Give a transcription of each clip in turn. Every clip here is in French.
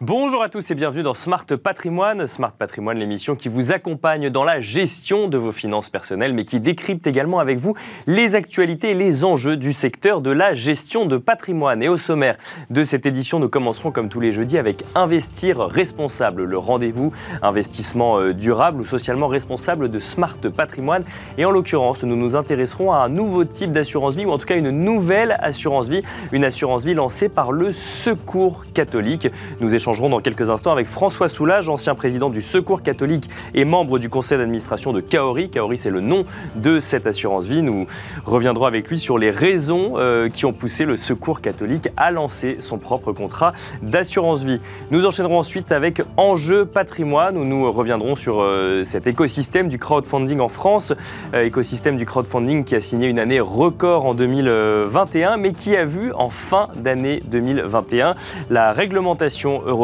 Bonjour à tous et bienvenue dans Smart Patrimoine. Smart Patrimoine, l'émission qui vous accompagne dans la gestion de vos finances personnelles, mais qui décrypte également avec vous les actualités et les enjeux du secteur de la gestion de patrimoine. Et au sommaire de cette édition, nous commencerons comme tous les jeudis avec Investir responsable, le rendez-vous investissement euh, durable ou socialement responsable de Smart Patrimoine. Et en l'occurrence, nous nous intéresserons à un nouveau type d'assurance vie, ou en tout cas une nouvelle assurance vie, une assurance vie lancée par le Secours catholique. Nous dans quelques instants avec François Soulage, ancien président du Secours catholique et membre du conseil d'administration de Kaori. Kaori, c'est le nom de cette assurance vie. Nous reviendrons avec lui sur les raisons euh, qui ont poussé le Secours catholique à lancer son propre contrat d'assurance vie. Nous enchaînerons ensuite avec Enjeu patrimoine, où nous reviendrons sur euh, cet écosystème du crowdfunding en France. Euh, écosystème du crowdfunding qui a signé une année record en 2021, mais qui a vu en fin d'année 2021 la réglementation européenne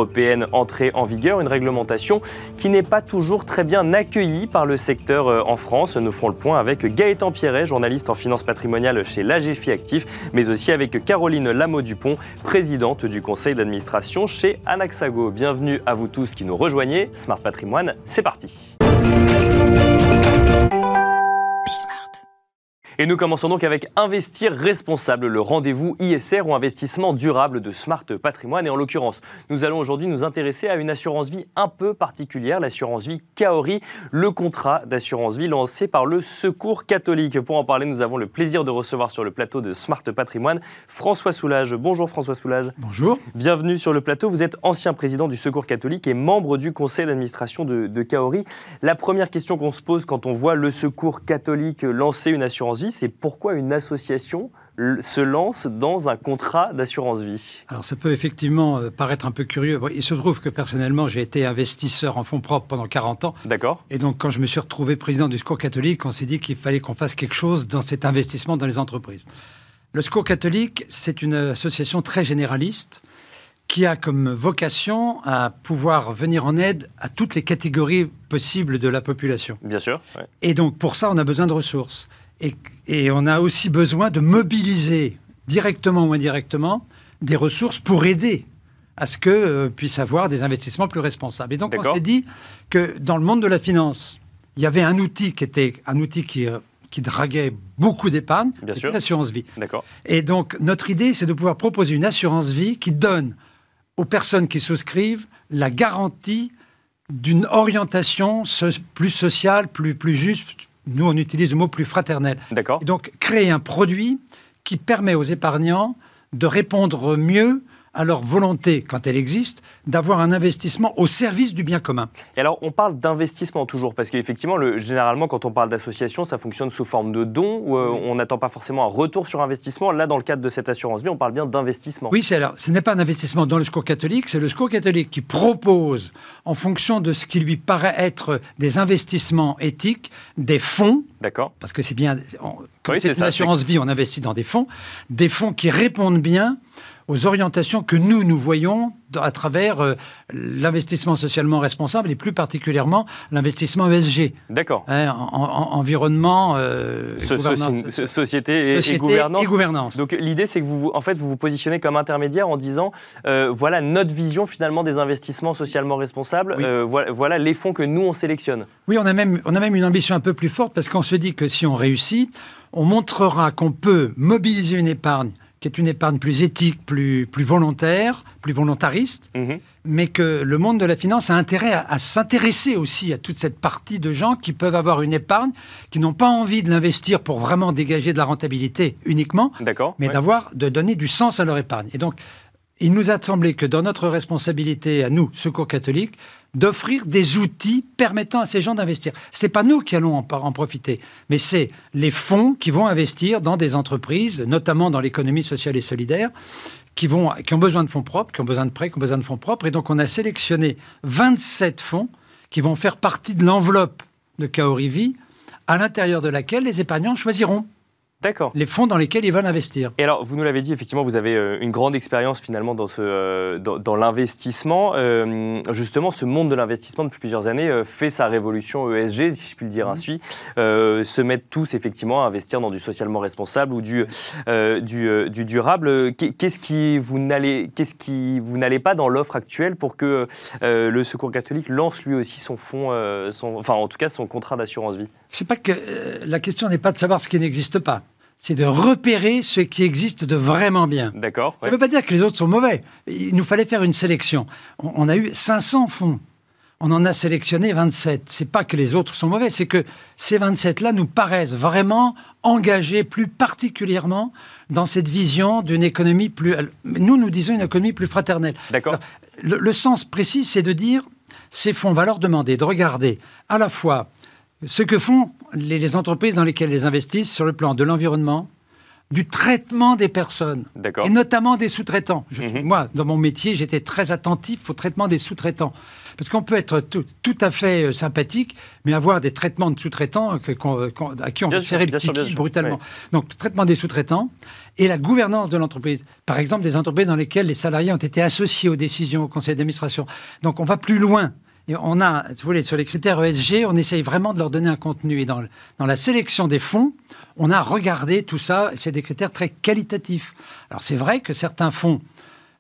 entrée en vigueur, une réglementation qui n'est pas toujours très bien accueillie par le secteur euh, en France. Nous ferons le point avec Gaëtan Pierret, journaliste en finance patrimoniale chez l'AGFI Actif, mais aussi avec Caroline Lameau-Dupont, présidente du conseil d'administration chez Anaxago. Bienvenue à vous tous qui nous rejoignez. Smart Patrimoine, c'est parti. Et nous commençons donc avec Investir responsable, le rendez-vous ISR ou investissement durable de Smart Patrimoine. Et en l'occurrence, nous allons aujourd'hui nous intéresser à une assurance vie un peu particulière, l'assurance vie Kaori, le contrat d'assurance vie lancé par le Secours catholique. Pour en parler, nous avons le plaisir de recevoir sur le plateau de Smart Patrimoine François Soulage. Bonjour François Soulage. Bonjour. Bienvenue sur le plateau. Vous êtes ancien président du Secours catholique et membre du conseil d'administration de, de Kaori. La première question qu'on se pose quand on voit le Secours catholique lancer une assurance vie, c'est pourquoi une association se lance dans un contrat d'assurance vie? Alors ça peut effectivement euh, paraître un peu curieux. Il se trouve que personnellement j'ai été investisseur en fonds propres pendant 40 ans. D'accord. Et donc quand je me suis retrouvé président du Secours catholique, on s'est dit qu'il fallait qu'on fasse quelque chose dans cet investissement dans les entreprises. Le Secours catholique, c'est une association très généraliste qui a comme vocation à pouvoir venir en aide à toutes les catégories possibles de la population. Bien sûr. Et donc pour ça, on a besoin de ressources. Et, on a aussi besoin de mobiliser directement ou indirectement des ressources pour aider à ce que euh, puisse avoir des investissements plus responsables. Et donc on s'est dit que dans le monde de la finance, il y avait un outil qui était un outil qui, euh, qui draguait beaucoup d'épargne, l'assurance vie. Et donc notre idée, c'est de pouvoir proposer une assurance vie qui donne aux personnes qui souscrivent la garantie d'une orientation plus sociale, plus, plus juste, nous, on utilise le mot plus fraternel. D'accord. Donc, créer un produit qui permet aux épargnants de répondre mieux à leur volonté, quand elle existe, d'avoir un investissement au service du bien commun. Et alors, on parle d'investissement toujours, parce qu'effectivement, généralement, quand on parle d'association, ça fonctionne sous forme de dons, où euh, on n'attend pas forcément un retour sur investissement. Là, dans le cadre de cette assurance vie, on parle bien d'investissement. Oui, alors, ce n'est pas un investissement dans le secours catholique, c'est le secours catholique qui propose, en fonction de ce qui lui paraît être des investissements éthiques, des fonds. D'accord. Parce que c'est bien, comme c'est une assurance vie, on investit dans des fonds, des fonds qui répondent bien aux orientations que nous, nous voyons à travers euh, l'investissement socialement responsable et plus particulièrement l'investissement ESG. D'accord. Hein, environnement, euh, société, et, gouvernance. et, gouvernance. Donc l'idée, c'est que vous, en fait, vous vous positionnez comme intermédiaire en disant, euh, voilà notre vision finalement des investissements socialement responsables. voilà, voilà, les fonds que nous on sélectionne. Oui, on a même, on a même une ambition un peu plus forte parce qu'on se dit que si on réussit, on montrera qu'on peut mobiliser une épargne qui est une épargne plus éthique, plus, plus volontaire, plus volontariste, mhm. mais que le monde de la finance a intérêt à, s'intéresser aussi à toute cette partie de gens qui peuvent avoir une épargne, qui n'ont pas envie de l'investir pour vraiment dégager de la rentabilité uniquement, mais d'avoir, de donner du sens à leur épargne. Et donc, il nous a semblé que dans notre responsabilité à nous, Secours catholique, d'offrir des outils permettant à ces gens d'investir. Ce n'est pas nous qui allons en, profiter, mais c'est les fonds qui vont investir dans des entreprises, notamment dans l'économie sociale et solidaire, qui, qui ont besoin de fonds propres, qui ont besoin de prêts, qui ont besoin de fonds propres. Et donc, on a sélectionné 27 fonds qui vont faire partie de l'enveloppe de Kaorivi, à l'intérieur de laquelle les épargnants choisiront D'accord. Les fonds dans lesquels ils veulent investir. Et alors, vous nous l'avez dit, effectivement, vous avez euh, une grande expérience finalement dans, ce, euh, dans, l'investissement. Euh, justement, ce monde de l'investissement depuis plusieurs années fait sa révolution ESG, si je puis le dire mmh. ainsi. se mettent tous effectivement à investir dans du socialement responsable ou du, du, du, durable. Qu'est-ce qui vous n'allez, qu'est-ce qui vous n'allez pas dans l'offre actuelle pour que le Secours catholique lance lui aussi son fonds, son, enfin en tout cas son contrat d'assurance vie? C'est pas que la question n'est pas de savoir ce qui n'existe pas c'est de repérer ce qui existe de vraiment bien. D'accord. Ça ne veut pas dire que les autres sont mauvais. Il nous fallait faire une sélection. On, a eu 500 fonds. On en a sélectionné 27. C'est pas que les autres sont mauvais, c'est que ces 27-là nous paraissent vraiment engagés plus particulièrement dans cette vision d'une économie plus. Nous, nous disons une économie plus fraternelle. D'accord. Le, le, sens précis, c'est de dire ces fonds, on va leur demander de regarder à la fois ce que font les, entreprises dans lesquelles elles investissent sur le plan de l'environnement, du traitement des personnes, et notamment des sous-traitants. Mhm. Moi, dans mon métier, j'étais très attentif au traitement des sous-traitants. Parce qu'on peut être tout, à fait euh, sympathique, mais avoir des traitements de sous-traitants à qui on serrer le kiki brutalement. Donc, traitement des sous-traitants et la gouvernance de l'entreprise. Par exemple, des entreprises dans lesquelles les salariés ont été associés aux décisions au conseil d'administration. Donc, on va plus loin on a, vous voulez, sur les critères ESG, on essaye vraiment de leur donner un contenu. Et dans, dans la sélection des fonds, on a regardé tout ça. C'est des critères très qualitatifs. Alors c'est vrai que certains fonds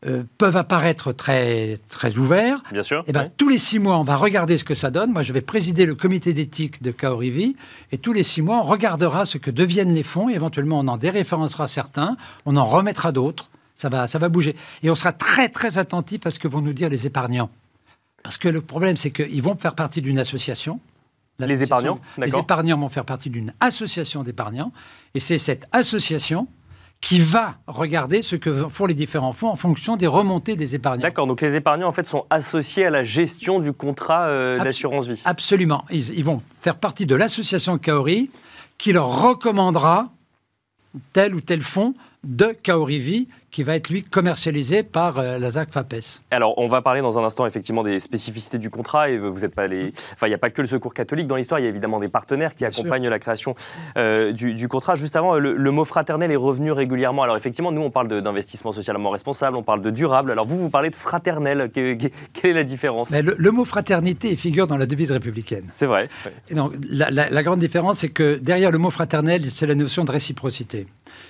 euh, peuvent apparaître très, très ouverts. Bien sûr. Et eh ben, Tous les six mois, on va regarder ce que ça donne. Moi, je vais présider le comité d'éthique de Kaorivi. Et tous les six mois, on regardera ce que deviennent les fonds. Et éventuellement, on en déréférencera certains. On en remettra d'autres. Ça va, ça va bouger. Et on sera très, très attentif à ce que vont nous dire les épargnants. Parce que le problème, c'est qu'ils vont faire partie d'une association. Les épargnants Les épargnants vont faire partie d'une association d'épargnants. Et c'est cette association qui va regarder ce que font les différents fonds en fonction des remontées des épargnants. D'accord, donc les épargnants en fait sont associés à la gestion du contrat euh, d'assurance vie. Absolument, ils, vont faire partie de l'association Kaori qui leur recommandera tel ou tel fonds de Kaori Vie qui va être lui commercialisé par euh, la ZAC FAPES. Alors, on va parler dans un instant effectivement des spécificités du contrat. Et vous êtes pas les, enfin, il n'y a pas que le Secours catholique dans l'histoire. Il y a évidemment des partenaires qui accompagnent la création euh, du, contrat. Juste avant, le, mot fraternel est revenu régulièrement. Alors, effectivement, nous, on parle d'investissement socialement responsable, on parle de durable. Alors, vous, vous parlez de fraternel. quelle est la différence? Le, mot fraternité figure dans la devise républicaine. C'est vrai. Et donc, la grande différence, c'est que derrière le mot fraternel, c'est la notion de réciprocité.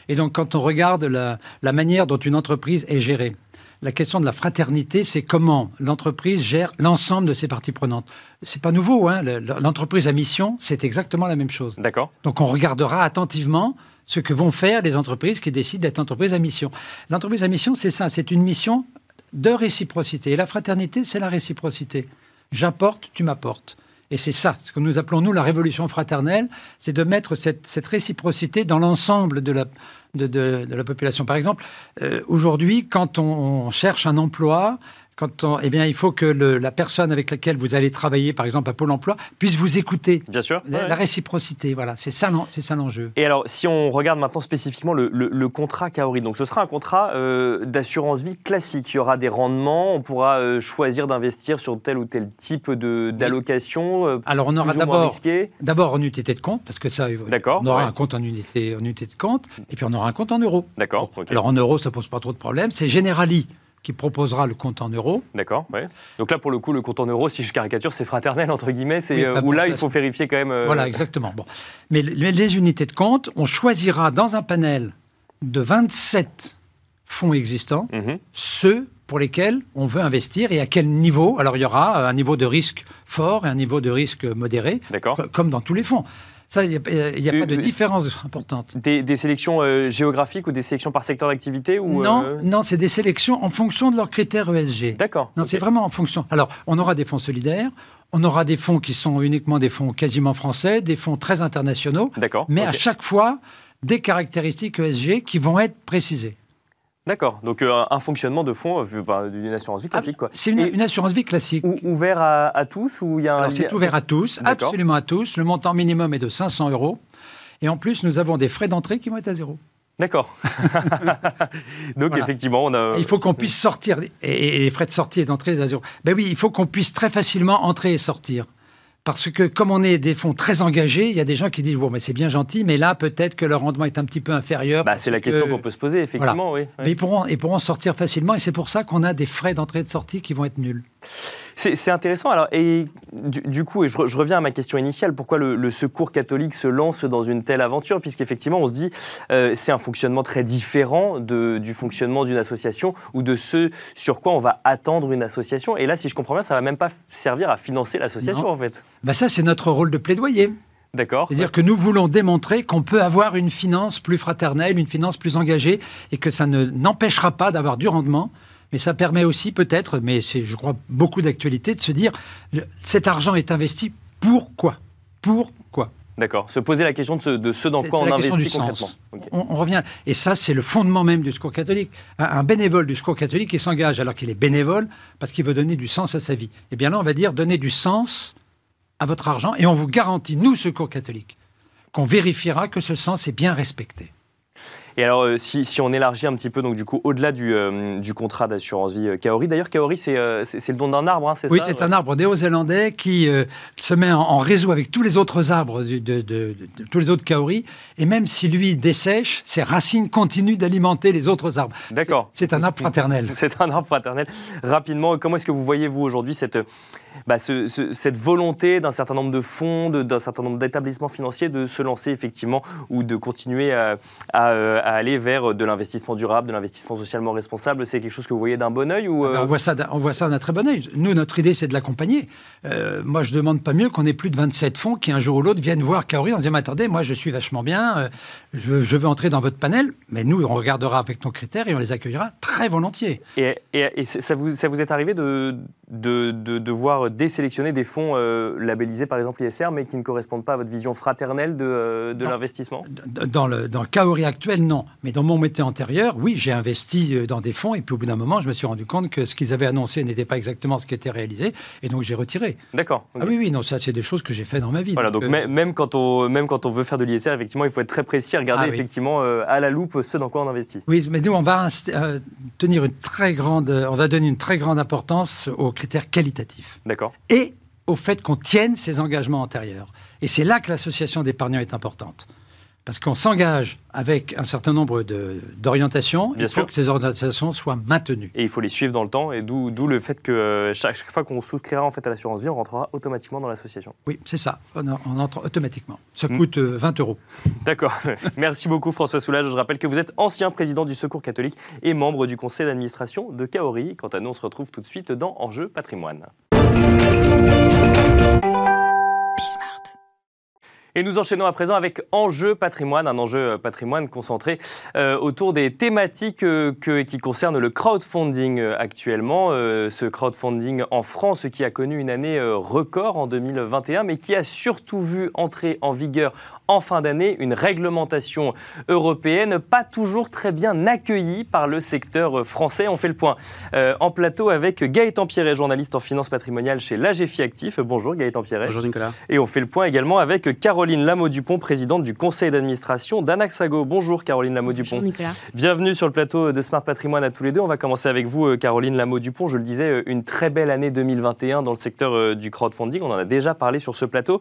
Et donc, quand on regarde la, manière dont une entreprise est gérée, la question de la fraternité, c'est comment l'entreprise gère l'ensemble de ses parties prenantes. C'est pas nouveau, hein l'entreprise à mission, c'est exactement la même chose. D'accord. Donc on regardera attentivement ce que vont faire les entreprises qui décident d'être entreprises à mission. L'entreprise à mission, c'est ça, c'est une mission de réciprocité. Et la fraternité, c'est la réciprocité. J'apporte, tu m'apportes. Et c'est ça, ce que nous appelons, nous, la révolution fraternelle, c'est de mettre cette, réciprocité dans l'ensemble de la, population. Par exemple, euh, aujourd'hui, quand on, cherche un emploi, quand on, eh bien, il faut que la personne avec laquelle vous allez travailler, par exemple à Pôle Emploi, puisse vous écouter. Bien sûr. La, réciprocité, voilà, c'est ça, c'est ça l'enjeu. Et alors, si on regarde maintenant spécifiquement le, contrat Kaori, donc ce sera un contrat euh, d'assurance vie classique. Il y aura des rendements, on pourra euh, choisir d'investir sur tel ou tel type d'allocation. Euh, alors, on aura d'abord, d'abord en unité de compte, parce que ça, D'accord, on aura un compte en unité, en unité de compte, et puis on aura un compte en euros. D'accord. Alors en euros, ça pose pas trop de problèmes. C'est Generali qui proposera le compte en euros. D'accord, ouais. Donc là, pour le coup, le compte en euros, si je caricature, c'est fraternel, entre guillemets, c'est euh, où là, il faut vérifier quand même... Euh, voilà, exactement. Bon. Mais les unités de compte, on choisira dans un panel de 27 fonds existants, mhm. ceux pour lesquels on veut investir et à quel niveau. Alors, il y aura un niveau de risque fort et un niveau de risque modéré, comme dans tous les fonds. Ça, il n'y a, pas de différence importante. Des, sélections euh, géographiques ou des sélections par secteur d'activité ou Non, euh, non c'est des sélections en fonction de leurs critères ESG. D'accord. Non, c'est vraiment en fonction. Alors, on aura des fonds solidaires, on aura des fonds qui sont uniquement des fonds quasiment français, des fonds très internationaux. D'accord. Mais à chaque fois, des caractéristiques ESG qui vont être précisées. D'accord. Donc euh, un fonctionnement de fonds euh, d'une assurance vie classique. quoi. C'est une, assurance vie classique. ouvert à, tous ou il y a C'est ouvert à tous, absolument à tous. Le montant minimum est de 500 euros. Et en plus, nous avons des frais d'entrée qui vont être à zéro. D'accord. Donc effectivement, on a... Il faut qu'on puisse sortir, et, les frais de sortie et d'entrée à zéro. Ben oui, il faut qu'on puisse très facilement entrer et sortir. Parce que comme on est des fonds très engagés, il y a des gens qui disent bon, mais c'est bien gentil, mais là peut-être que le rendement est un petit peu inférieur. Bah, c'est la question qu'on peut se poser, effectivement, oui. Mais ils pourront, ils pourront sortir facilement, et c'est pour ça qu'on a des frais d'entrée et de sortie qui vont être nuls. C'est intéressant. Alors, et du, coup, et je, reviens à ma question initiale, pourquoi le, Secours catholique se lance dans une telle aventure? Puisqu'effectivement, on se dit, euh, c'est un fonctionnement très différent de, du fonctionnement d'une association ou de ce sur quoi on va attendre une association. Et là, si je comprends bien, ça va même pas servir à financer l'association, en fait. Bah ça, c'est notre rôle de plaidoyer. D'accord. C'est-à-dire que nous voulons démontrer qu'on peut avoir une finance plus fraternelle, une finance plus engagée, et que ça ne n'empêchera pas d'avoir du rendement, mais ça permet aussi peut-être, mais c'est je crois beaucoup d'actualité, de se dire cet argent est investi pourquoi Pourquoi D'accord. Se poser la question de ce, dans quoi on investit concrètement. On, revient. Et ça, c'est le fondement même du secours catholique. Un, bénévole du secours catholique qui s'engage alors qu'il est bénévole parce qu'il veut donner du sens à sa vie. Eh bien là, on va dire donner du sens à votre argent et on vous garantit, nous, secours catholique, qu'on vérifiera que ce sens est bien respecté. Et alors, euh, si, on élargit un petit peu, donc du coup, au-delà du, euh, contrat d'assurance vie euh, Kaori, d'ailleurs, Kaori, c'est le don d'un arbre, hein, c'est oui, ça Oui, c'est un arbre néo-zélandais qui se met en, réseau avec tous les autres arbres, de, tous les autres Kaori, et même si lui dessèche, ses racines continuent d'alimenter les autres arbres. D'accord. C'est un arbre fraternel. c'est un arbre fraternel. Rapidement, comment est-ce que vous voyez, vous, aujourd'hui, cette, bah, cette volonté d'un certain nombre de fonds, d'un certain nombre d'établissements financiers de se lancer effectivement ou de continuer à, aller vers de l'investissement durable, de l'investissement socialement responsable C'est quelque chose que vous voyez d'un bon oeil ou ah ben, on, voit ça, on voit ça d'un très bon oeil. Nous, notre idée, c'est de l'accompagner. Euh, moi, je demande pas mieux qu'on ait plus de 27 fonds qui, un jour ou l'autre, viennent voir Kaori en disant Attendez, moi, je suis vachement bien, euh, je, veux entrer dans votre panel, mais nous, on regardera avec nos critères et on les accueillera très volontiers. Et, et, ça, vous, ça vous est arrivé de, de, de, de voir désélectionner des fonds euh, labellisés par exemple ISR, mais qui ne correspondent pas à votre vision fraternelle de, euh, l'investissement? Dans le, dans le Kaori actuel, non. Mais dans mon métier antérieur, oui, j'ai investi euh, dans des fonds, et puis au bout d'un moment, je me suis rendu compte que ce qu'ils avaient annoncé n'était pas exactement ce qui était réalisé, et donc j'ai retiré. D'accord. Ah oui, oui, non, ça, c'est des choses que j'ai fait dans ma vie. Voilà, donc, même, quand on, même quand on veut faire de l'ISR, effectivement, il faut être très précis, regarder ah effectivement à la loupe ce dans quoi on investit. Oui, mais nous, on va tenir une très grande, on va donner une très grande importance aux critères qualitatifs. D'accord et au fait qu'on tienne ses engagements antérieurs. Et c'est là que l'association d'épargnants est importante. Parce qu'on s'engage avec un certain nombre d'orientations, il faut que ces orientations soient maintenues. Et il faut les suivre dans le temps, et d'où le fait que euh, chaque, fois qu'on souscrira en fait à l'assurance vie, on rentrera automatiquement dans l'association. Oui, c'est ça, on, entre automatiquement. Ça hmm. coûte 20 euh, euros. D'accord. Merci beaucoup François Soulage. Je rappelle que vous êtes ancien président du Secours catholique et membre du conseil d'administration de Kaori. Quant à nous, on se retrouve tout de suite dans Enjeu patrimoine. Et nous enchaînons à présent avec Enjeu patrimoine, un enjeu patrimoine concentré euh, autour des thématiques euh, qui concernent le crowdfunding euh, actuellement. ce crowdfunding en France qui a connu une année record en 2021, mais qui a surtout vu entrer en vigueur en fin d'année une réglementation européenne pas toujours très bien accueillie par le secteur français. On fait le point en plateau avec Gaëtan Pierret, journaliste en finance patrimoniale chez l'AGFI Actif. Bonjour Gaëtan Pierret. Bonjour Nicolas. Et on fait le point également avec Caroline Caroline Lameau-Dupont, présidente du conseil d'administration d'Anaxago. Bonjour Caroline Lameau-Dupont. Bienvenue sur le plateau de Smart Patrimoine à tous les deux. On va commencer avec vous, euh, Caroline Lameau-Dupont. Je le disais, euh, une très belle année 2021 dans le secteur euh, du crowdfunding. On en a déjà parlé sur ce plateau.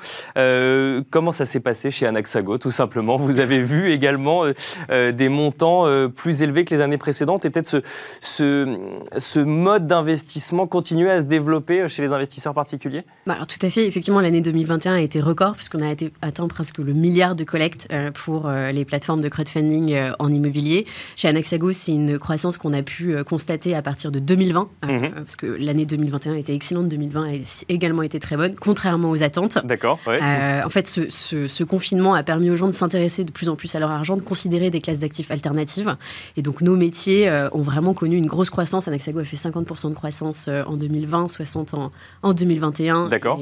comment ça s'est passé chez Anaxago, tout simplement? Vous avez vu également des montants plus élevés que les années précédentes et peut-être ce, ce, ce, mode d'investissement continuer à se développer chez les investisseurs particuliers? Bah, Tout à fait. Effectivement, l'année 2021 a été record puisqu'on a été atteint presque le milliard de collectes euh, pour euh, les plateformes de crowdfunding euh, en immobilier. Chez Anaxago, c'est une croissance qu'on a pu constater à partir de 2020, mhm. parce que l'année 2021 était excellente, 2020 a également été très bonne, contrairement aux attentes. D'accord. en fait, ce, confinement a permis aux gens de s'intéresser de plus en plus à leur argent, de considérer des classes d'actifs alternatives. Et donc, nos métiers ont vraiment connu une grosse croissance. Anaxago a fait 50% de croissance en 2020, 60% en, en 2021. D'accord.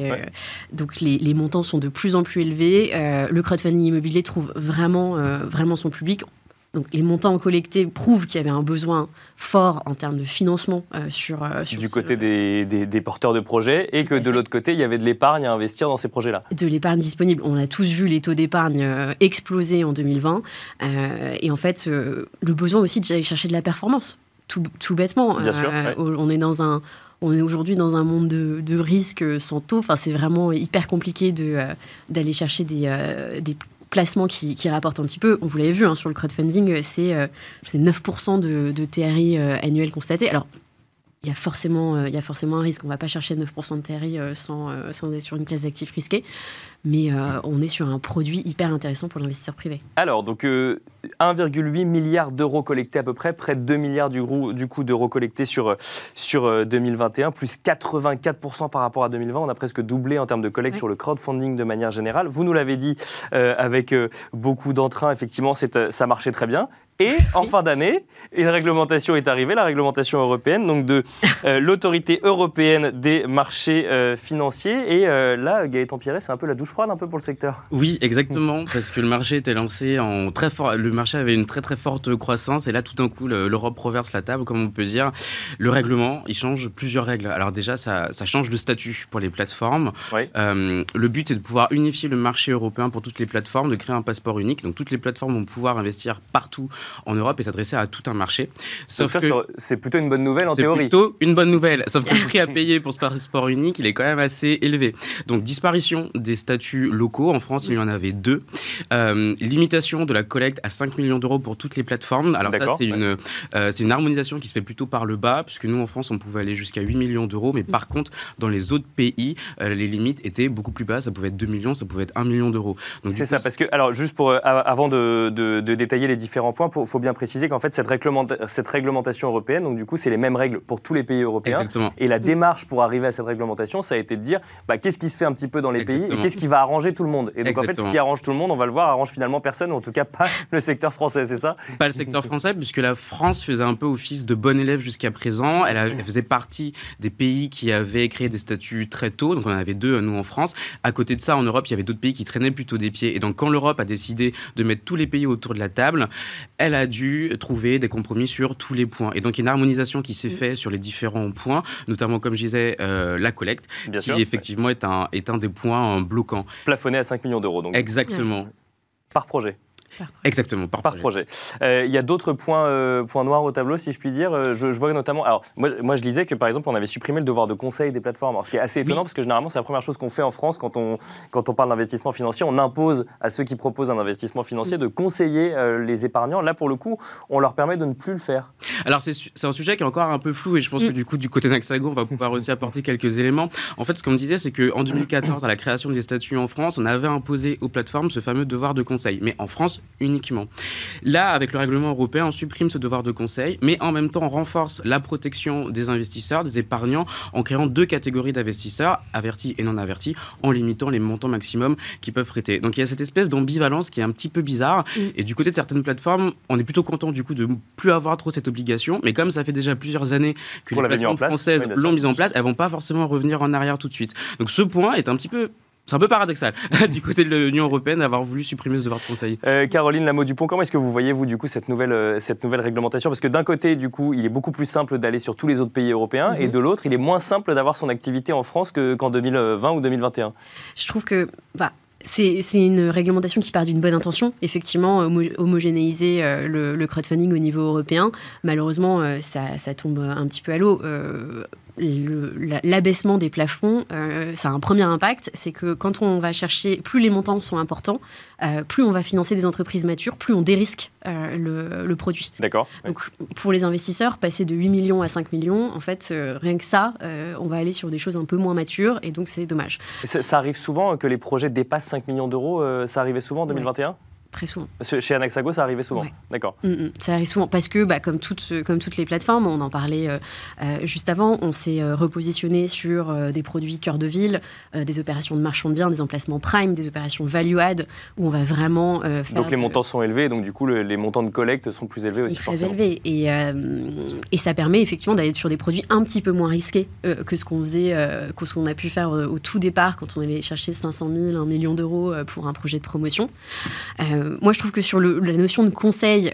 Donc, les, les montants sont de plus en plus élevés. Euh, le crowdfunding immobilier trouve vraiment, euh, vraiment son public. Donc les montants collectés prouvent qu'il y avait un besoin fort en termes de financement euh, sur, Du côté des, des, porteurs de projets et que de l'autre côté, il y avait de l'épargne à investir dans ces projets-là. De l'épargne disponible. On a tous vu les taux d'épargne exploser en 2020. et en fait, le besoin aussi d'aller chercher de la performance. Tout, tout bêtement. Bien sûr, On est dans un on est aujourd'hui dans un monde de, de risques sans taux. Enfin, c'est vraiment hyper compliqué de, d'aller chercher des, des placements qui, rapportent un petit peu. Vous l'avez vu hein, sur le crowdfunding, c'est 9% de, de TRI annuel constaté. Alors, il y, a forcément, il y a forcément un risque. On ne va pas chercher 9% de TRI sans, sans être sur une classe d'actifs risqués mais euh, on est sur un produit hyper intéressant pour l'investisseur privé. Alors, donc 1,8 euh, milliard d'euros collectés à peu près, près de 2 milliards du, du coup d'euros collectés sur, sur 2021, euh, plus 84% par rapport à 2020. On a presque doublé en termes de collecte sur le crowdfunding de manière générale. Vous nous l'avez dit avec beaucoup d'entrain, effectivement, ça marchait très bien. Et en fin d'année, une réglementation est arrivée, la réglementation européenne, donc de l'autorité européenne des marchés financiers. Et là, Gaëtan Pierret, c'est un peu la douche froide un peu pour le secteur. Oui, exactement, parce que le marché était lancé en très fort. Le marché avait une très très forte croissance et là, tout d'un coup, l'Europe reverse la table, comme on peut dire. Le règlement, il change plusieurs règles. Alors déjà, ça, change le statut pour les plateformes. Euh, le but, c'est de pouvoir unifier le marché européen pour toutes les plateformes, de créer un passeport unique. Donc toutes les plateformes vont pouvoir investir partout en Europe et s'adresser à tout un marché. Sauf que c'est plutôt une bonne nouvelle en théorie. C'est plutôt une bonne nouvelle. Sauf que le prix à payer pour ce passeport unique, il est quand même assez élevé. Donc disparition des statuts locaux. En France, il y en avait deux. Euh, limitation de la collecte à 5 millions d'euros pour toutes les plateformes. Alors ça, c'est une, euh, c'est une harmonisation qui se fait plutôt par le bas, puisque nous, en France, on pouvait aller jusqu'à 8 millions d'euros. Mais par contre, dans les autres pays, euh, les limites étaient beaucoup plus basses. Ça pouvait être 2 millions, ça pouvait être 1 million d'euros. C'est ça, parce que, alors, juste pour, avant de, de, détailler les différents points, il faut bien préciser qu'en fait, cette, cette réglementation européenne, donc du coup, c'est les mêmes règles pour tous les pays européens. Exactement. Et la démarche pour arriver à cette réglementation, ça a été de dire, bah, qu'est-ce qui se fait un petit peu dans les pays et qu'est-ce qui va arranger tout le monde? Et donc en fait, ce qui arrange tout le monde, on va le voir, arrange finalement personne, ou en tout cas pas le secteur français, c'est ça? Pas le secteur français, puisque la France faisait un peu office de bon élève jusqu'à présent. Elle, faisait partie des pays qui avaient créé des statuts très tôt. Donc on en avait deux, nous en France. À côté de ça, en Europe, il y avait d'autres pays qui traînaient plutôt des pieds. Et donc quand l'Europe a décidé de mettre tous les pays autour de la table, elle a dû trouver des compromis sur tous les points. Et donc il y a une harmonisation qui s'est faite sur les différents points, notamment comme je disais, euh, la collecte, qui effectivement est un, est un des points bloquants. Plafonné à 5 millions d'euros. Donc, Exactement. Par projet. Exactement, par, par projet. Euh, il y a d'autres points, euh, points noirs au tableau, si je puis dire. Euh, je, vois notamment. Alors, moi, moi, je disais que par exemple, on avait supprimé le devoir de conseil des plateformes. Alors, ce qui est assez étonnant, parce que généralement, c'est la première chose qu'on fait en France quand on, quand on parle d'investissement financier. On impose à ceux qui proposent un investissement financier de conseiller les épargnants. Là, pour le coup, on leur permet de ne plus le faire. Alors, c'est un sujet qui est encore un peu flou et je pense que mm. du coup, du côté d'Axago, on va pouvoir aussi apporter quelques éléments. En fait, ce qu'on me disait, c'est qu'en 2014, à la création des statuts en France, on avait imposé aux plateformes ce fameux devoir de conseil, mais en France uniquement. Là, avec le règlement européen, on supprime ce devoir de conseil, mais en même temps, on renforce la protection des investisseurs, des épargnants, en créant deux catégories d'investisseurs, avertis et non avertis, en limitant les montants maximums qui peuvent prêter. Donc il y a cette espèce d'ambivalence qui est un petit peu bizarre. Mm. Et du côté de certaines plateformes, on est plutôt content du coup de ne plus avoir trop cette obligation. Mais comme ça fait déjà plusieurs années que les plateformes françaises l'ont mise en place, elles vont pas forcément revenir en arrière tout de suite. Donc ce point est un petit peu c'est un peu paradoxal du côté de l'Union européenne d'avoir voulu supprimer ce devoir de conseil. Euh, Caroline Lameau-Dupont, comment est-ce que vous voyez, vous, du coup, cette nouvelle, euh, cette nouvelle réglementation? Parce que d'un côté, du coup, il est beaucoup plus simple d'aller sur tous les autres pays européens, et mhm. de l'autre, il est moins simple d'avoir son activité en France qu'en 2020 ou 2021. Je trouve que. Bah, c'est une réglementation qui part d'une bonne intention, effectivement, homogénéiser euh, le, crowdfunding au niveau européen. Malheureusement, ça, ça, tombe un petit peu à l'eau l'abaissement des plafonds, euh, ça a un premier impact, c'est que quand on va chercher, plus les montants sont importants, euh, plus on va financer des entreprises matures, plus on dérisque euh, le, produit. D'accord. Donc pour les investisseurs, passer de 8 millions à 5 millions, en fait, rien que ça, on va aller sur des choses un peu moins matures, et donc c'est dommage. Ça, arrive souvent que les projets dépassent 5 millions d'euros, ça arrivait souvent en 2021 Très souvent. Chez Anaxago, ça arrivait souvent. D'accord. Mm, mm. ça arrive souvent parce que, bah, comme, toutes, comme toutes les plateformes, on en parlait euh, euh, juste avant, on s'est euh, repositionné sur des produits cœur de ville, des opérations de marchand de biens, des emplacements prime, des opérations value-add, où on va vraiment faire. Donc les montants sont élevés, donc du coup, les montants de collecte sont plus élevés aussi. Très élevés. Et, et ça permet effectivement d'aller sur des produits un petit peu moins risqués que ce qu'on faisait, que ce qu'on a pu faire au tout départ quand on allait chercher 500 000, 1 million d'euros pour un projet de promotion. Moi, je trouve que sur la notion de conseil,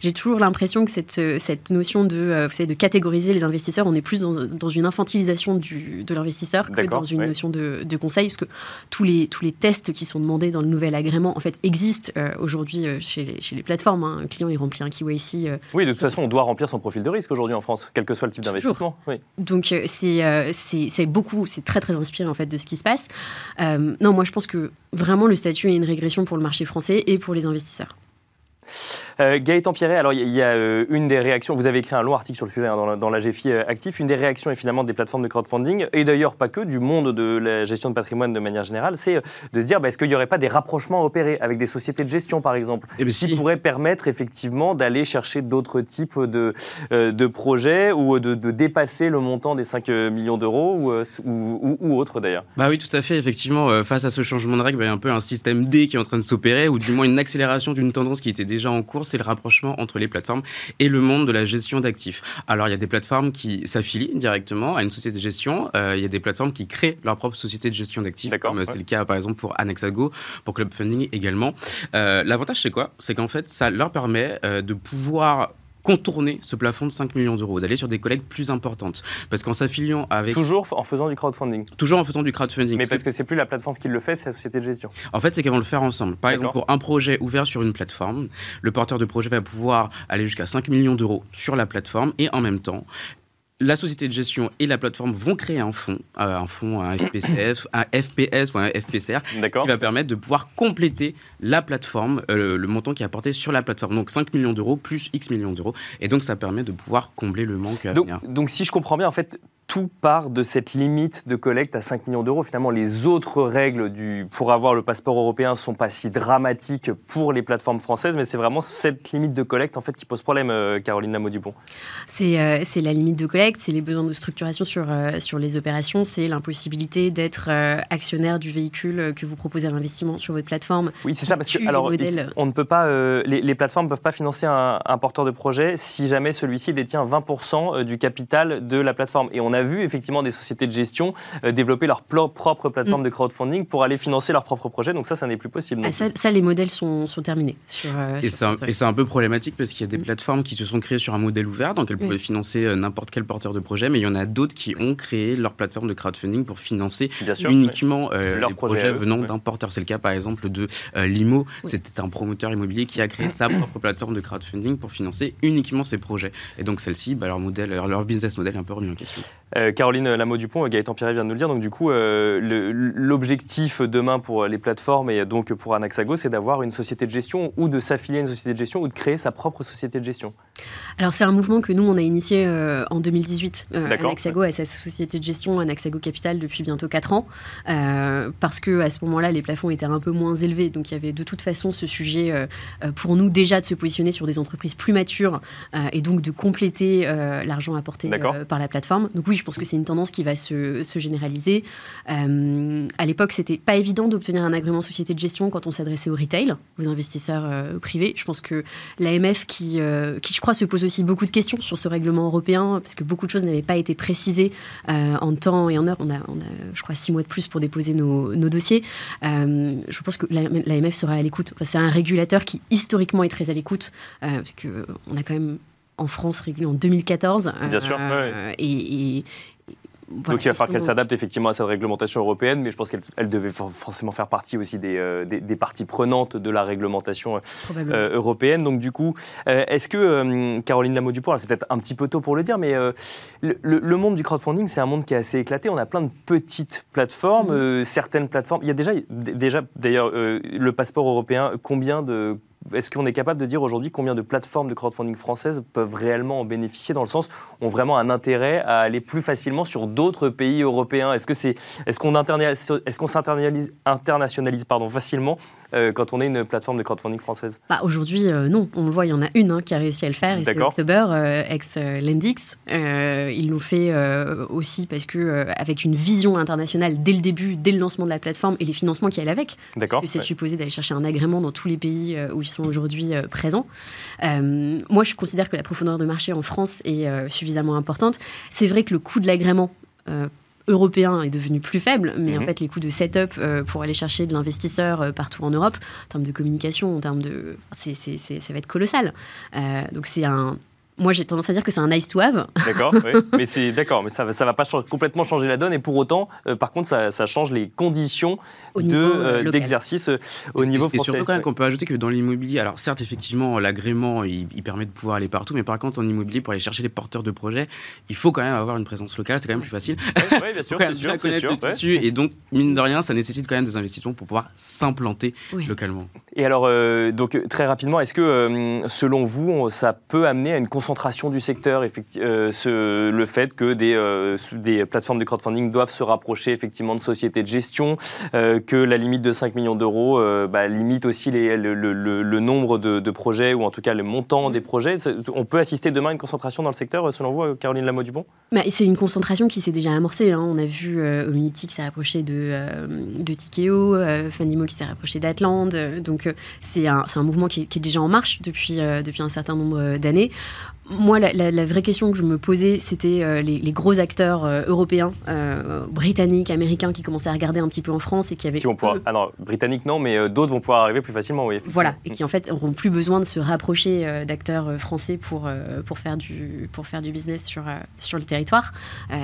j'ai toujours l'impression que cette, cette notion de, vous savez, de catégoriser les investisseurs, on est plus dans, dans une infantilisation du, de l'investisseur que dans une notion de, de, conseil, parce que tous les, tous les tests qui sont demandés dans le nouvel agrément, en fait, existent aujourd'hui chez, les, chez les plateformes. Hein. Un client, il remplit un KYC. oui, de toute façon, on doit remplir son profil de risque aujourd'hui en France, quel que soit le type d'investissement. Oui. Donc, c'est c'est beaucoup, c'est très très inspiré en fait de ce qui se passe. Euh, non, moi je pense que vraiment le statut est une régression pour le marché français et pour les investisseurs. Euh, Gaëtan Pierret, alors il y, a euh, une des réactions, vous avez écrit un long article sur le sujet hein, dans, la, GFI euh, Actif, une des réactions est finalement des plateformes de crowdfunding, et d'ailleurs pas que, du monde de la gestion de patrimoine de manière générale, c'est de se dire bah, est-ce qu'il n'y aurait pas des rapprochements opérés avec des sociétés de gestion par exemple, eh ben, qui pourraient permettre effectivement d'aller chercher d'autres types de, de projets ou de, dépasser le montant des 5 millions d'euros ou, ou, ou, autre d'ailleurs. Bah oui, tout à fait, effectivement, face à ce changement de règles, bah, il y a un peu un système D qui est en train de s'opérer, ou du moins une accélération d'une tendance qui était déjà en cours c'est le rapprochement entre les plateformes et le monde de la gestion d'actifs. Alors, il y a des plateformes qui s'affilient directement à une société de gestion. Euh, il y a des plateformes qui créent leur propre société de gestion d'actifs, comme c'est le cas par exemple pour Annexago, pour Club Funding également. Euh, l'avantage, c'est quoi? C'est qu'en fait, ça leur permet euh, de pouvoir contourner ce plafond de 5 millions d'euros, d'aller sur des collectes plus importantes. Parce qu'en s'affiliant avec... Toujours en faisant du crowdfunding Toujours en faisant du crowdfunding. Mais parce que, c'est plus la plateforme qui le fait, c'est la société de gestion. En fait, c'est qu'elles vont le faire ensemble. Par exemple, pour un projet ouvert sur une plateforme, le porteur de projet va pouvoir aller jusqu'à 5 millions d'euros sur la plateforme et en même temps la société de gestion et la plateforme vont créer un fonds, euh, un fonds, un FPCF, un FPS ou un FPCR, qui va permettre de pouvoir compléter la plateforme, euh, le montant qui est apporté sur la plateforme. Donc 5 millions d'euros plus X millions d'euros. Et donc ça permet de pouvoir combler le manque donc, Donc si je comprends bien, en fait, tout part de cette limite de collecte à 5 millions d'euros. Finalement, les autres règles du, pour avoir le passeport européen ne sont pas si dramatiques pour les plateformes françaises, mais c'est vraiment cette limite de collecte en fait, qui pose problème, euh, Caroline Lameau-Dupont. Euh, c'est la limite de collecte, c'est les besoins de structuration sur, euh, sur les opérations, c'est l'impossibilité d'être actionnaire du véhicule que vous proposez à l'investissement sur votre plateforme. Oui, c'est ça, parce que alors, on ne peut pas, les, plateformes ne peuvent pas financer un, un porteur de projet si jamais celui-ci détient 20% du capital de la plateforme. Et on a vu effectivement des sociétés de gestion euh, développer leur propre plateforme mm. de crowdfunding pour aller financer leurs propres projets. Donc ça, ça n'est plus possible. Ah, ça, les modèles sont, terminés. Euh, et c'est un, peu problématique parce qu'il y a des mm. plateformes qui se sont créées sur un modèle ouvert, donc elles pouvaient financer euh, n'importe quel porteur de projet, mais il y en a d'autres qui ont créé leur plateforme de crowdfunding pour financer uniquement les projets venant d'un porteur. C'est le cas par exemple de Limo. C'était un promoteur immobilier qui a créé sa propre plateforme de crowdfunding pour financer uniquement ses projets. Et donc celle-ci, bah, leur modèle, leur business model est un peu remis en question. Euh, Caroline Lameau-Dupont, Gaëtan Pierre vient de nous le dire. Donc, du coup, euh, l'objectif demain pour les plateformes et donc pour Anaxago, c'est d'avoir une société de gestion ou de s'affilier à une société de gestion ou de créer sa propre société de gestion. Alors, c'est un mouvement que nous, on a initié euh, en 2018. Anaxago a sa société de gestion, Anaxago Capital, depuis bientôt 4 ans. parce que à ce moment-là, les plafonds étaient un peu moins élevés. Donc, il y avait de toute façon ce sujet pour nous déjà de se positionner sur des entreprises plus matures et donc de compléter l'argent apporté par la plateforme. Donc, oui, je pense que c'est une tendance qui va se, généraliser. Euh, à l'époque, c'était pas évident d'obtenir un agrément société de gestion quand on s'adressait au retail, aux investisseurs euh, privés. Je pense que l'AMF, qui, euh, qui, je crois, se pose aussi beaucoup de questions sur ce règlement européen, parce que beaucoup de choses n'avaient pas été précisées en temps et en heure. On a, je crois, six mois de plus pour déposer nos, nos dossiers. je pense que l'AMF sera à l'écoute. c'est un régulateur qui, historiquement, est très à l'écoute, parce qu'on a quand même en France régulée en 2014. Bien sûr. Euh, et, donc il va falloir qu'elle s'adapte effectivement à cette réglementation européenne, mais je pense qu'elle devait forcément faire partie aussi des, euh, des, parties prenantes de la réglementation euh, européenne. Donc du coup, est-ce que, Caroline Lameau-Dupont, c'est peut-être un petit peu tôt pour le dire, mais le, monde du crowdfunding, c'est un monde qui est assez éclaté. On a plein de petites plateformes, mmh. certaines plateformes. Il y a déjà, déjà d'ailleurs, le passeport européen, combien de est-ce qu'on est capable de dire aujourd'hui combien de plateformes de crowdfunding françaises peuvent réellement en bénéficier dans le sens ont vraiment un intérêt à aller plus facilement sur d'autres pays européens? Est-ce que c'est est-ce qu'on s'internationalise facilement euh, quand on est une plateforme de crowdfunding française? Bah, Aujourd'hui, euh, non. On le voit, il y en a une hein, qui a réussi à le faire, et c'est October, euh, ex-Lendix. ils l'ont fait aussi parce que avec une vision internationale dès le début, dès le lancement de la plateforme et les financements qui allaient avec. D'accord. Parce que c'est supposé d'aller chercher un agrément dans tous les pays où ils sont aujourd'hui présents. moi, je considère que la profondeur de marché en France est suffisamment importante. C'est vrai que le coût de l'agrément européen est devenu plus faible, mais en mhm. fait, les coûts de setup pour aller chercher de l'investisseur partout en Europe, en termes de communication, en termes de. ça va être colossal. donc, c'est un moi, j'ai tendance à dire que c'est un nice to have. D'accord, oui. mais c'est d'accord, mais ça ne va pas complètement changer la donne. Et pour autant, euh, par contre, ça, change les conditions euh, d'exercice euh, au niveau français. Et surtout, quand même, qu'on peut ajouter que dans l'immobilier, alors certes, effectivement, l'agrément, il, permet de pouvoir aller partout, mais par contre, en immobilier, pour aller chercher les porteurs de projets, il faut quand même avoir une présence locale. C'est quand même plus facile. Oui, bien sûr, c'est sûr. sûr Et donc, mine de rien, ça nécessite quand même des investissements pour pouvoir s'implanter localement. Et alors, donc très rapidement, est-ce que selon vous, ça peut amener à une consommation concentration du secteur, euh, ce, le fait que des, euh, des, plateformes de crowdfunding doivent se rapprocher effectivement de sociétés de gestion, euh, que la limite de 5 millions d'euros bah, limite aussi les, le, le, nombre de, projets ou en tout cas le montant des projets. On peut assister demain à une concentration dans le secteur, selon vous, Caroline Lamotte-Dupont? Bah, C'est une concentration qui s'est déjà amorcée. Hein. On a vu Omnity qui s'est rapproché de, de Tikeo, Fundimo qui s'est rapproché d'Atland. donc c'est un, un, mouvement qui, qui, est déjà en marche depuis, depuis un certain nombre d'années moi, la, vraie question que je me posais, c'était euh, les, gros acteurs euh, européens, euh, britanniques, américains, qui commençaient à regarder un petit peu en France et qui avaient. Qui vont pouvoir. Ah non, britanniques non, mais d'autres vont pouvoir arriver plus facilement, oui. Voilà, et qui en fait n'auront plus besoin de se rapprocher d'acteurs français pour, pour, faire du, pour faire du business sur, sur le territoire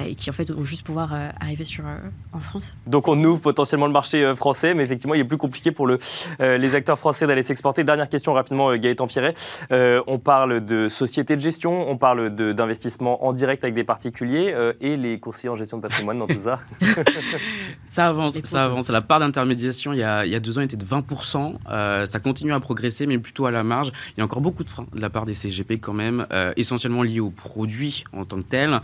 et qui en fait vont juste pouvoir arriver sur, en France. Donc on ouvre potentiellement le marché français, mais effectivement, il est plus compliqué pour le, les acteurs français d'aller s'exporter. Dernière question rapidement, Gaëtan Pierret. on parle de société de gestion on parle d'investissement en direct avec des particuliers euh, et les conseillers en gestion de patrimoine dans tout ça. ça avance, ça avance. La part d'intermédiation, il, y a deux ans, était de 20%. Euh, ça continue à progresser, mais plutôt à la marge. Il y a encore beaucoup de freins de la part des CGP quand même, euh, essentiellement liés au produit en tant que tel.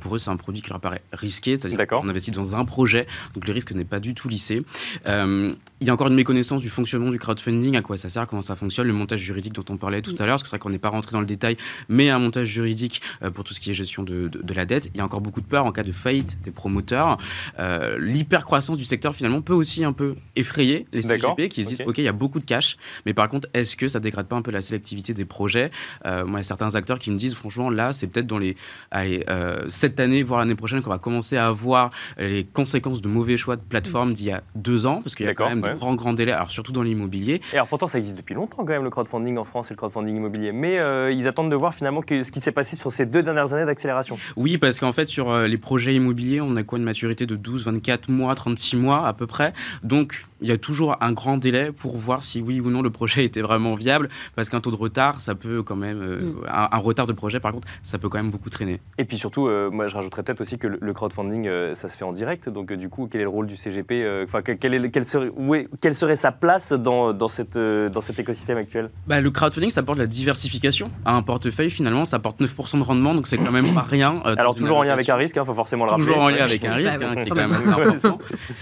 pour eux, c'est un produit qui leur paraît risqué, c'est-à-dire qu'on investit dans un projet, donc le risque n'est pas du tout lissé. il y a encore une méconnaissance du fonctionnement du crowdfunding, à quoi ça sert, comment ça fonctionne, le montage juridique dont on parlait tout à l'heure, parce que c'est vrai qu'on n'est pas rentré dans le détail, mais un montage juridique euh, pour tout ce qui est gestion de, la dette. Il y a encore beaucoup de peur en cas de faillite des promoteurs. Euh, l'hypercroissance du secteur, finalement, peut aussi un peu effrayer les CGP qui se disent OK, il y a beaucoup de cash, mais par contre, est-ce que ça dégrade pas un peu la sélectivité des projets? Euh, Moi, il y a certains acteurs qui me disent franchement, là, c'est peut-être dans les allez, cette année, voire l'année prochaine, qu'on va commencer à avoir les conséquences de mauvais choix de plateforme d'il y a deux ans, parce qu'il y a quand même de grands, grands délais, alors surtout dans l'immobilier. Et alors pourtant, ça existe depuis longtemps quand même, le crowdfunding en France et le crowdfunding immobilier, mais ils attendent de voir finalement ce qui s'est passé sur ces deux dernières années d'accélération. Oui, parce qu'en fait, sur euh, les projets immobiliers, on a quoi une maturité de 12, 24 mois, 36 mois à peu près. Donc, il y a toujours un grand délai pour voir si oui ou non le projet était vraiment viable, parce qu'un taux de retard, ça peut quand même, euh, mm. un, retard de projet par contre, ça peut quand même beaucoup traîner. Et puis surtout, euh, moi je rajouterais peut-être aussi que le, crowdfunding, ça se fait en direct, donc du coup, quel est le rôle du CGP Enfin, quelle, quelle, serait, quelle serait sa place dans, dans, cette, dans cet écosystème actuel? Bah, Le crowdfunding, ça apporte la diversification à un portefeuille finalement ça apporte 9% de rendement, donc c'est quand même pas rien. Euh, Alors toujours en lien avec un risque, il hein, faut forcément le rappeler. Toujours en lien avec un risque, hein, qui est quand même assez important.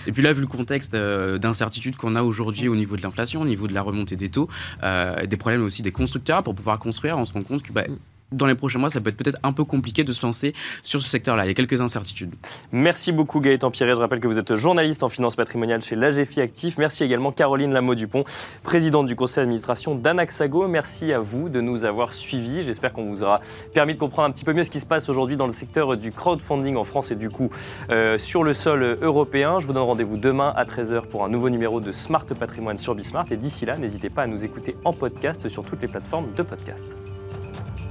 Et puis là, vu le contexte euh, d'incertitude qu'on a aujourd'hui au niveau de l'inflation, au niveau de la remontée des taux, euh, des problèmes aussi des constructeurs pour pouvoir construire, on se rend compte que bah, dans les prochains mois, ça peut être peut-être un peu compliqué de se lancer sur ce secteur-là. Il y a quelques incertitudes. Merci beaucoup Gaëtan Pierret. Je rappelle que vous êtes journaliste en finance patrimoniale chez l'AGFI Actif. Merci également Caroline Lameau-Dupont, présidente du conseil d'administration d'Anaxago. Merci à vous de nous avoir suivis. J'espère qu'on vous aura permis de comprendre un petit peu mieux ce qui se passe aujourd'hui dans le secteur du crowdfunding en France et du coup euh, sur le sol européen. Je vous donne rendez-vous demain à 13h pour un nouveau numéro de Smart Patrimoine sur Bismart. Et d'ici là, n'hésitez pas à nous écouter en podcast sur toutes les plateformes de podcast.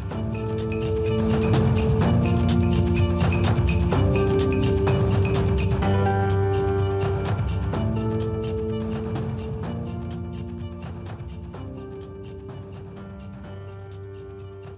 Thank you.